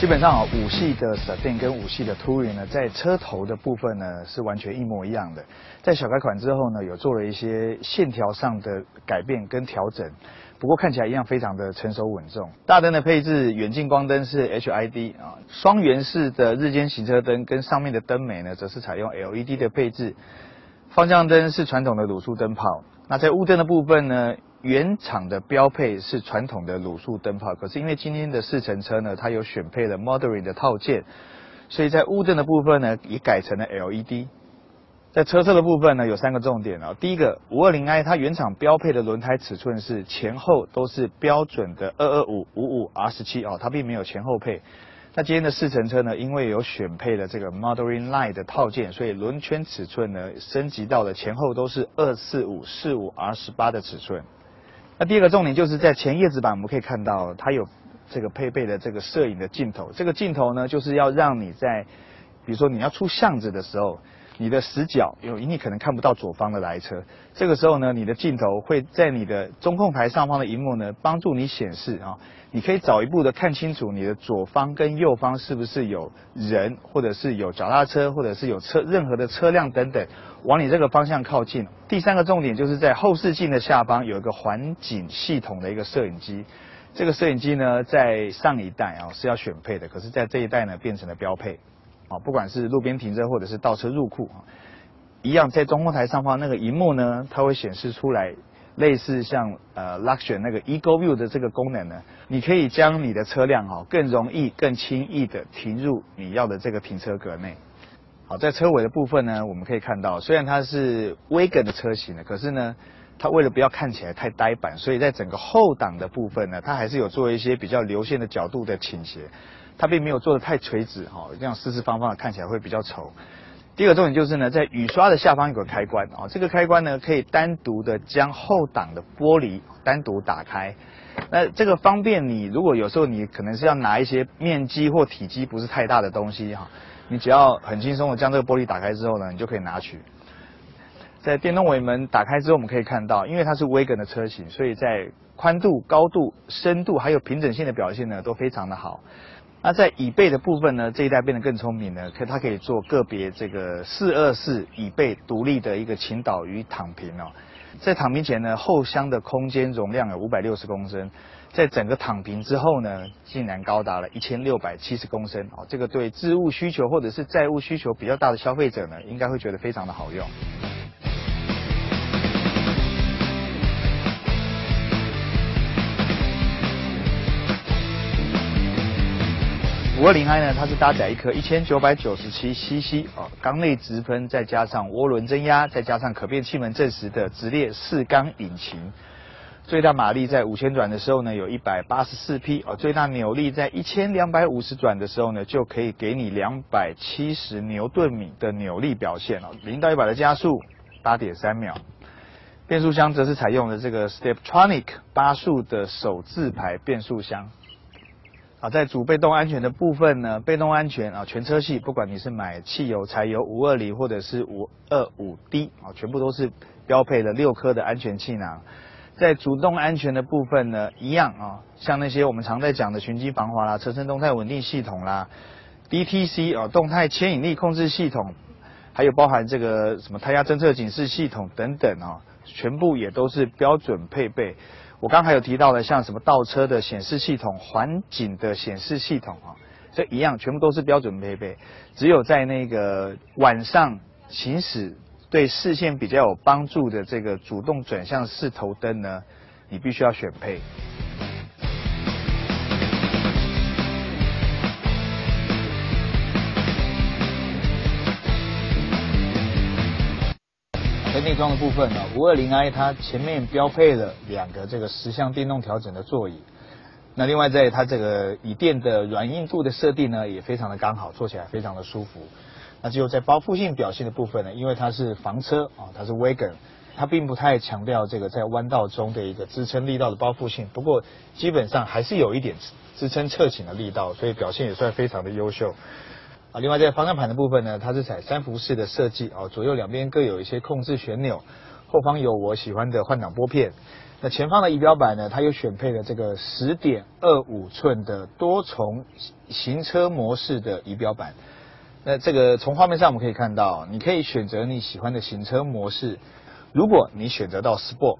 基本上啊，五系的 Sedan 跟五系的 Touring 呢，在车头的部分呢是完全一模一样的。在小改款之后呢，有做了一些线条上的改变跟调整，不过看起来一样非常的成熟稳重。大灯的配置，远近光灯是 HID 啊，双圆式的日间行车灯跟上面的灯眉呢，则是采用 LED 的配置。方向灯是传统的卤素灯泡。那在雾灯的部分呢？原厂的标配是传统的卤素灯泡，可是因为今天的试乘车呢，它有选配了 Modern 的套件，所以在雾灯的部分呢，也改成了 LED。在车侧的部分呢，有三个重点啊。第一个，五二零 i 它原厂标配的轮胎尺寸是前后都是标准的二二五五五 R 十七哦，它并没有前后配。那今天的试乘车呢，因为有选配了这个 Modern Line 的套件，所以轮圈尺寸呢升级到了前后都是二四五四五 R 十八的尺寸。那第二个重点就是在前叶子板，我们可以看到它有这个配备的这个摄影的镜头。这个镜头呢，就是要让你在，比如说你要出巷子的时候，你的死角有你可能看不到左方的来车，这个时候呢，你的镜头会在你的中控台上方的荧幕呢，帮助你显示啊，你可以早一步的看清楚你的左方跟右方是不是有人，或者是有脚踏车，或者是有车任何的车辆等等。往你这个方向靠近。第三个重点就是在后视镜的下方有一个环景系统的一个摄影机。这个摄影机呢，在上一代啊是要选配的，可是在这一代呢变成了标配。啊，不管是路边停车或者是倒车入库啊，一样在中控台上方那个荧幕呢，它会显示出来类似像呃 Luxury 那个 Ego View 的这个功能呢，你可以将你的车辆啊更容易、更轻易的停入你要的这个停车格内。好，在车尾的部分呢，我们可以看到，虽然它是 Wagon 的车型呢，可是呢，它为了不要看起来太呆板，所以在整个后挡的部分呢，它还是有做一些比较流线的角度的倾斜，它并没有做的太垂直，哈，这样四四方方的看起来会比较丑。第二个重点就是呢，在雨刷的下方有个开关，啊，这个开关呢可以单独的将后挡的玻璃单独打开，那这个方便你，如果有时候你可能是要拿一些面积或体积不是太大的东西，哈。你只要很轻松的将这个玻璃打开之后呢，你就可以拿取。在电动尾门打开之后，我们可以看到，因为它是威根的车型，所以在宽度、高度、深度还有平整性的表现呢都非常的好。那在椅背的部分呢，这一代变得更聪明了，可它可以做个别这个四二四椅背独立的一个倾倒与躺平哦。在躺平前呢，后箱的空间容量有五百六十公升。在整个躺平之后呢，竟然高达了一千六百七十公升哦，这个对置物需求或者是载物需求比较大的消费者呢，应该会觉得非常的好用。五二零 i 呢，它是搭载一颗一千九百九十七 cc 哦，缸内直喷，再加上涡轮增压，再加上可变气门正时的直列四缸引擎。最大马力在五千转的时候呢，有一百八十四匹哦。最大扭力在一千两百五十转的时候呢，就可以给你两百七十牛顿米的扭力表现哦。零到一百的加速八点三秒。变速箱则是采用了这个 Steptronic 八速的手自排变速箱。啊，在主被动安全的部分呢，被动安全啊，全车系不管你是买汽油、柴油、五二零或者是五二五 D 啊，全部都是标配了六颗的安全气囊。在主动安全的部分呢，一样啊，像那些我们常在讲的循迹防滑啦、车身动态稳定系统啦、DTC 啊动态牵引力控制系统，还有包含这个什么胎压侦测警示系统等等啊，全部也都是标准配备。我刚才有提到的，像什么倒车的显示系统、环景的显示系统啊，这一样全部都是标准配备。只有在那个晚上行驶。对视线比较有帮助的这个主动转向式头灯呢，你必须要选配。内装的部分呢，五二零 i 它前面标配了两个这个十项电动调整的座椅。那另外在它这个椅垫的软硬度的设定呢，也非常的刚好，坐起来非常的舒服。那只有在包覆性表现的部分呢，因为它是房车啊，它是 wagon，它并不太强调这个在弯道中的一个支撑力道的包覆性，不过基本上还是有一点支撑侧倾的力道，所以表现也算非常的优秀。啊，另外在方向盘的部分呢，它是采三幅式的设计哦，左右两边各有一些控制旋钮，后方有我喜欢的换挡拨片。那前方的仪表板呢，它又选配了这个十点二五寸的多重行车模式的仪表板。那这个从画面上我们可以看到，你可以选择你喜欢的行车模式。如果你选择到 Sport，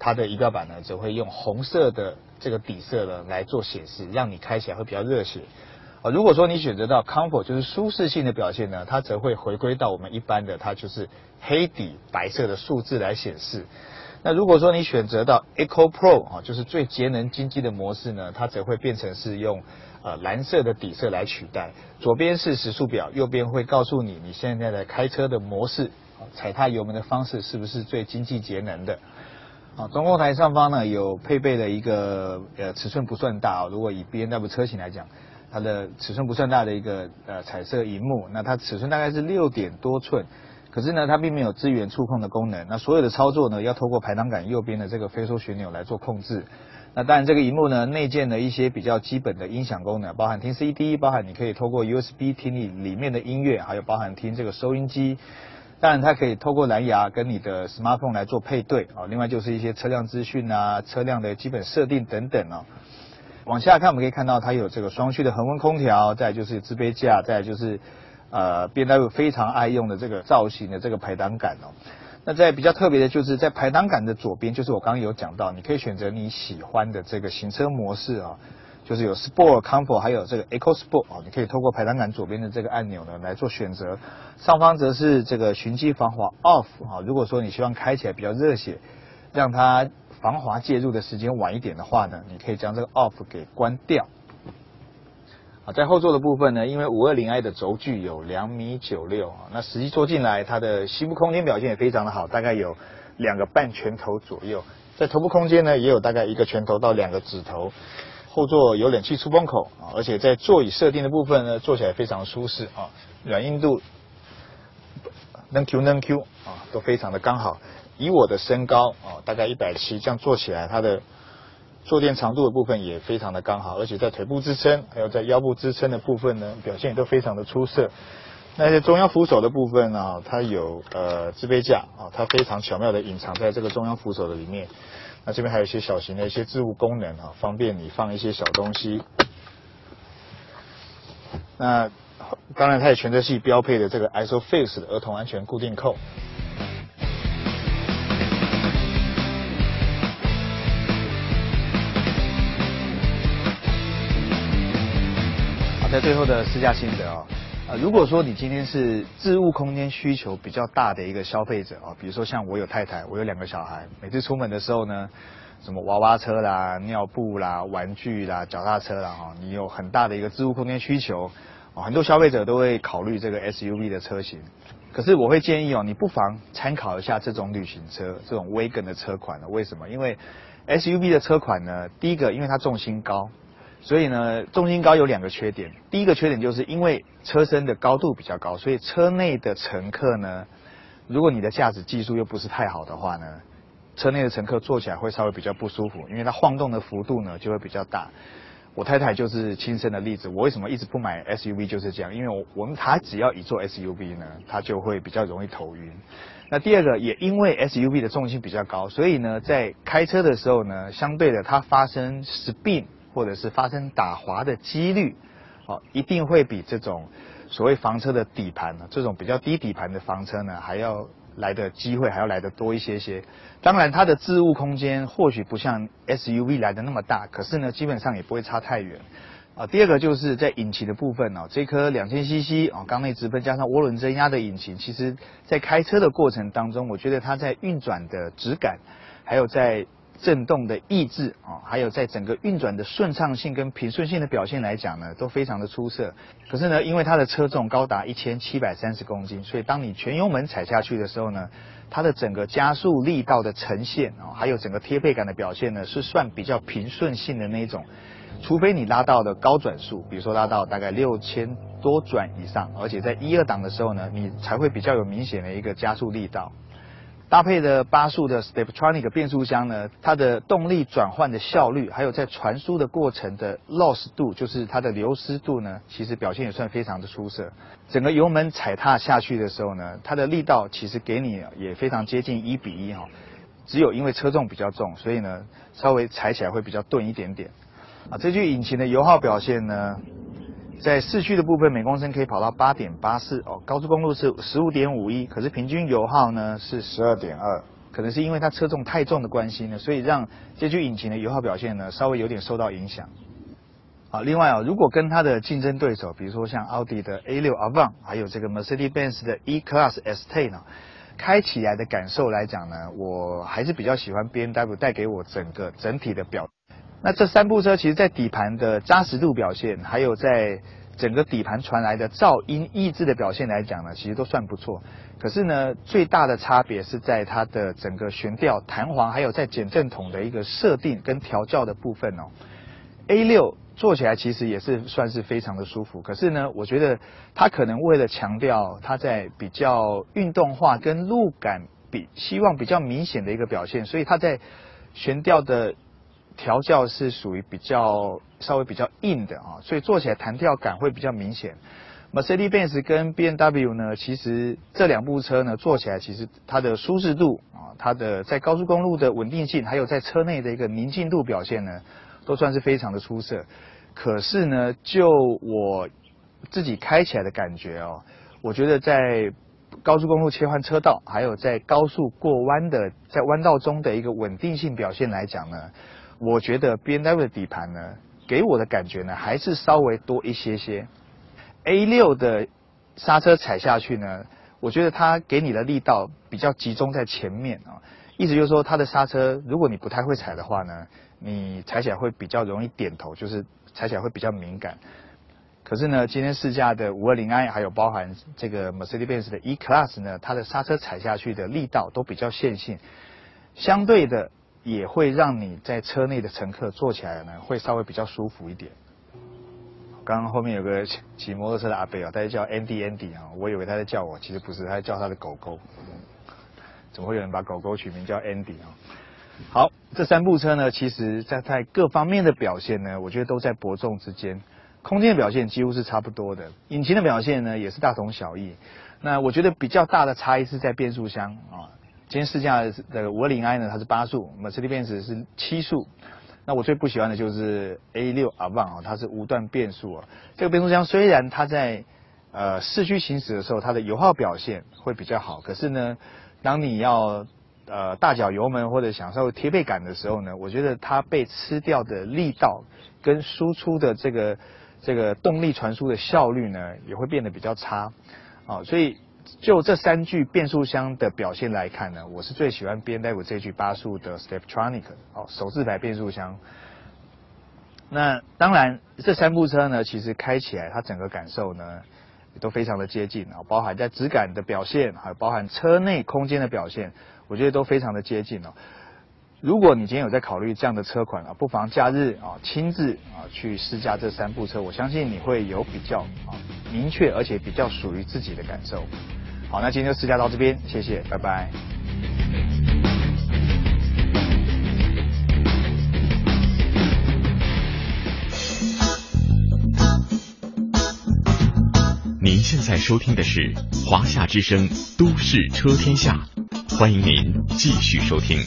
它的仪表板呢，则会用红色的这个底色呢来做显示，让你开起来会比较热血。啊，如果说你选择到 Comfort，就是舒适性的表现呢，它则会回归到我们一般的，它就是黑底白色的数字来显示。那如果说你选择到 Eco Pro 啊，就是最节能经济的模式呢，它则会变成是用呃蓝色的底色来取代。左边是时速表，右边会告诉你你现在的开车的模式，踩踏油门的方式是不是最经济节能的。啊，中控台上方呢有配备了一个呃尺寸不算大啊，如果以 B N W 车型来讲。它的尺寸不算大的一个呃彩色荧幕，那它尺寸大概是六点多寸，可是呢它并没有支援触控的功能，那所有的操作呢要透过排挡杆右边的这个飞梭旋钮来做控制。那当然这个荧幕呢内建了一些比较基本的音响功能，包含听 CD，包含你可以透过 USB 听你里面的音乐，还有包含听这个收音机。当然它可以透过蓝牙跟你的 smartphone 来做配对啊，另外就是一些车辆资讯啊、车辆的基本设定等等哦。往下看，我们可以看到它有这个双区的恒温空调，再就是置杯架，再就是呃 B W 非常爱用的这个造型的这个排挡杆哦。那在比较特别的就是在排挡杆的左边，就是我刚刚有讲到，你可以选择你喜欢的这个行车模式啊，就是有 Sport、Comfort，还有这个 Eco Sport 啊，你可以透过排挡杆左边的这个按钮呢来做选择。上方则是这个循迹防滑 Off 啊，如果说你希望开起来比较热血，让它。防滑介入的时间晚一点的话呢，你可以将这个 off 给关掉。啊，在后座的部分呢，因为五二零 i 的轴距有两米九六啊，那实际坐进来，它的膝部空间表现也非常的好，大概有两个半拳头左右。在头部空间呢，也有大概一个拳头到两个指头。后座有冷气出风口啊，而且在座椅设定的部分呢，坐起来非常舒适啊，软硬度能 Q 能 Q 啊，都非常的刚好。以我的身高啊，大概一百七，这样坐起来，它的坐垫长度的部分也非常的刚好，而且在腿部支撑，还有在腰部支撑的部分呢，表现也都非常的出色。那些中央扶手的部分呢，它有呃置杯架啊，它非常巧妙的隐藏在这个中央扶手的里面。那这边还有一些小型的一些置物功能啊，方便你放一些小东西。那当然，它也全车系标配的这个 ISOFIX 的儿童安全固定扣。最后的试驾心得啊，呃，如果说你今天是置物空间需求比较大的一个消费者啊，比如说像我有太太，我有两个小孩，每次出门的时候呢，什么娃娃车啦、尿布啦、玩具啦、脚踏车啦，哈，你有很大的一个置物空间需求，啊，很多消费者都会考虑这个 SUV 的车型。可是我会建议哦，你不妨参考一下这种旅行车，这种 Wagon 的车款呢？为什么？因为 SUV 的车款呢，第一个，因为它重心高。所以呢，重心高有两个缺点。第一个缺点就是因为车身的高度比较高，所以车内的乘客呢，如果你的驾驶技术又不是太好的话呢，车内的乘客坐起来会稍微比较不舒服，因为它晃动的幅度呢就会比较大。我太太就是亲身的例子。我为什么一直不买 SUV 就是这样？因为我我们她只要一坐 SUV 呢，她就会比较容易头晕。那第二个也因为 SUV 的重心比较高，所以呢，在开车的时候呢，相对的它发生 spin。或者是发生打滑的几率，哦，一定会比这种所谓房车的底盘呢，这种比较低底盘的房车呢，还要来的机会还要来的多一些些。当然，它的置物空间或许不像 SUV 来的那么大，可是呢，基本上也不会差太远。啊，第二个就是在引擎的部分哦，这颗两千 CC 啊缸内直喷加上涡轮增压的引擎，其实在开车的过程当中，我觉得它在运转的质感，还有在震动的抑制啊，还有在整个运转的顺畅性跟平顺性的表现来讲呢，都非常的出色。可是呢，因为它的车重高达一千七百三十公斤，所以当你全油门踩下去的时候呢，它的整个加速力道的呈现啊，还有整个贴背感的表现呢，是算比较平顺性的那一种。除非你拉到的高转速，比如说拉到大概六千多转以上，而且在一二档的时候呢，你才会比较有明显的一个加速力道。搭配的八速的 Steptronic 变速箱呢，它的动力转换的效率，还有在传输的过程的 loss 度，就是它的流失度呢，其实表现也算非常的出色。整个油门踩踏下去的时候呢，它的力道其实给你也非常接近一比一哈，只有因为车重比较重，所以呢稍微踩起来会比较钝一点点。啊，这具引擎的油耗表现呢，在市区的部分每公升可以跑到八点八四哦，高速公路是十五点五一，可是平均油耗呢是十二点二，可能是因为它车重太重的关系呢，所以让这具引擎的油耗表现呢稍微有点受到影响。啊，另外啊，如果跟它的竞争对手，比如说像奥迪的 A 六 Avant，还有这个 Mercedes-Benz 的 E-Class ST 呢，开起来的感受来讲呢，我还是比较喜欢 BMW 带给我整个整体的表。那这三部车其实，在底盘的扎实度表现，还有在整个底盘传来的噪音抑制的表现来讲呢，其实都算不错。可是呢，最大的差别是在它的整个悬吊弹簧，还有在减震筒的一个设定跟调教的部分哦。A 六坐起来其实也是算是非常的舒服，可是呢，我觉得它可能为了强调它在比较运动化跟路感比希望比较明显的一个表现，所以它在悬吊的。调教是属于比较稍微比较硬的啊，所以做起来弹跳感会比较明显。Mercedes-Benz 跟 B N W 呢，其实这两部车呢，坐起来其实它的舒适度啊，它的在高速公路的稳定性，还有在车内的一个宁静度表现呢，都算是非常的出色。可是呢，就我自己开起来的感觉哦，我觉得在高速公路切换车道，还有在高速过弯的在弯道中的一个稳定性表现来讲呢。我觉得 B N W 的底盘呢，给我的感觉呢，还是稍微多一些些。A 六的刹车踩下去呢，我觉得它给你的力道比较集中在前面啊，意思就是说它的刹车，如果你不太会踩的话呢，你踩起来会比较容易点头，就是踩起来会比较敏感。可是呢，今天试驾的五二零 i 还有包含这个 Mercedes-Benz 的 E Class 呢，它的刹车踩下去的力道都比较线性，相对的。也会让你在车内的乘客坐起来呢，会稍微比较舒服一点。刚刚后面有个骑摩托车的阿贝啊，他叫 Andy Andy 啊，我以为他在叫我，其实不是，他在叫他的狗狗。怎么会有人把狗狗取名叫 Andy 啊？好，这三部车呢，其实在在各方面的表现呢，我觉得都在伯仲之间。空间的表现几乎是差不多的，引擎的表现呢也是大同小异。那我觉得比较大的差异是在变速箱啊。今天试驾的五二零 i 呢，它是八速，Mercedes-Benz 是七速。那我最不喜欢的就是 A 六 Avant 啊，它是无段变速啊。这个变速箱虽然它在呃市区行驶的时候，它的油耗表现会比较好，可是呢，当你要呃大脚油门或者享受贴背感的时候呢，我觉得它被吃掉的力道跟输出的这个这个动力传输的效率呢，也会变得比较差啊，所以。就这三具变速箱的表现来看呢，我是最喜欢 B&W 这具八速的 Steptronic 哦手自排变速箱。那当然，这三部车呢，其实开起来它整个感受呢，也都非常的接近啊，包含在质感的表现，还有包含车内空间的表现，我觉得都非常的接近哦。如果你今天有在考虑这样的车款啊，不妨假日啊亲自啊去试驾这三部车，我相信你会有比较啊明确而且比较属于自己的感受。好，那今天就试驾到这边，谢谢，拜拜。您现在收听的是华夏之声《都市车天下》，欢迎您继续收听。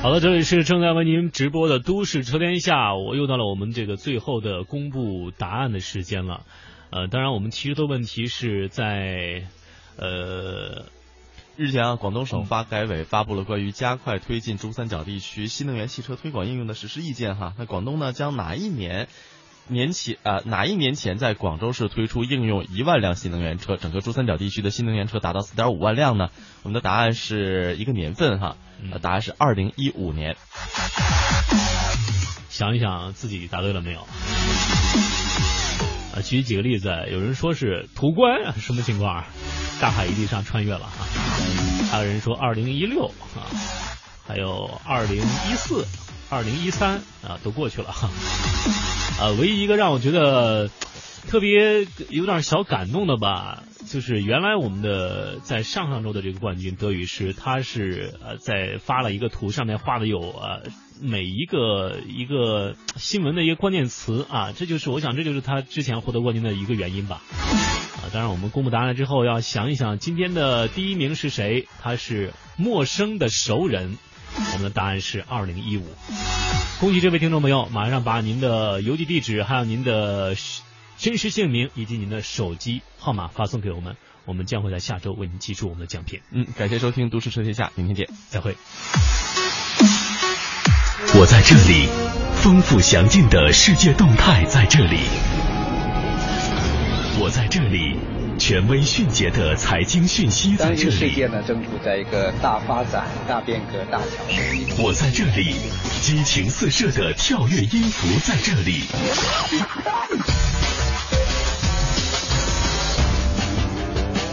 好了，这里是正在为您直播的《都市车天下》，我又到了我们这个最后的公布答案的时间了。呃，当然我们提出的问题是在呃。日前啊，广东省发改委发布了关于加快推进珠三角地区新能源汽车推广应用的实施意见哈。那广东呢，将哪一年年前啊、哪一年前在广州市推出应用一万辆新能源车，整个珠三角地区的新能源车达到四点五万辆呢？我们的答案是一个年份哈，呃答案是二零一五年。想一想自己答对了没有？啊，举几个例子，有人说是途观，什么情况啊？大海一地上穿越了哈。还有人说二零一六啊，还有二零一四、二零一三啊，都过去了哈。<laughs> 啊，唯一一个让我觉得特别有点小感动的吧，就是原来我们的在上上周的这个冠军德语师，他是呃在发了一个图，上面画的有呃每一个一个新闻的一个关键词啊，这就是我想这就是他之前获得冠军的一个原因吧。啊，当然我们公布答案之后，要想一想今天的第一名是谁？他是陌生的熟人。我们的答案是二零一五。恭喜这位听众朋友，马上把您的邮寄地址、还有您的真实姓名以及您的手机号码发送给我们，我们将会在下周为您寄出我们的奖品。嗯，感谢收听《都市车天下》，明天见，再会。我在这里，丰富详尽的世界动态在这里。我在这里，权威迅捷的财经讯息在这当今世里。界呢，正处在一个大发展、大变革、大调整。我在这里，激情四射的跳跃音符在这里。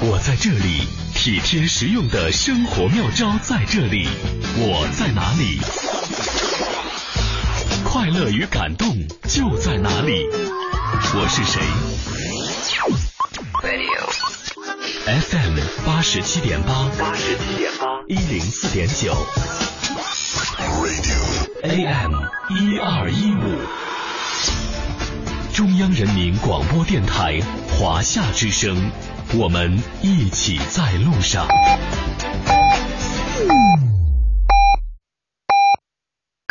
我在这里，体贴实用的生活妙招在这里。我在哪里？快乐与感动就在哪里。我是谁？FM 八十七点八，八十七点八，一零四点九。AM 一二一五，中央人民广播电台华夏之声，我们一起在路上。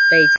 北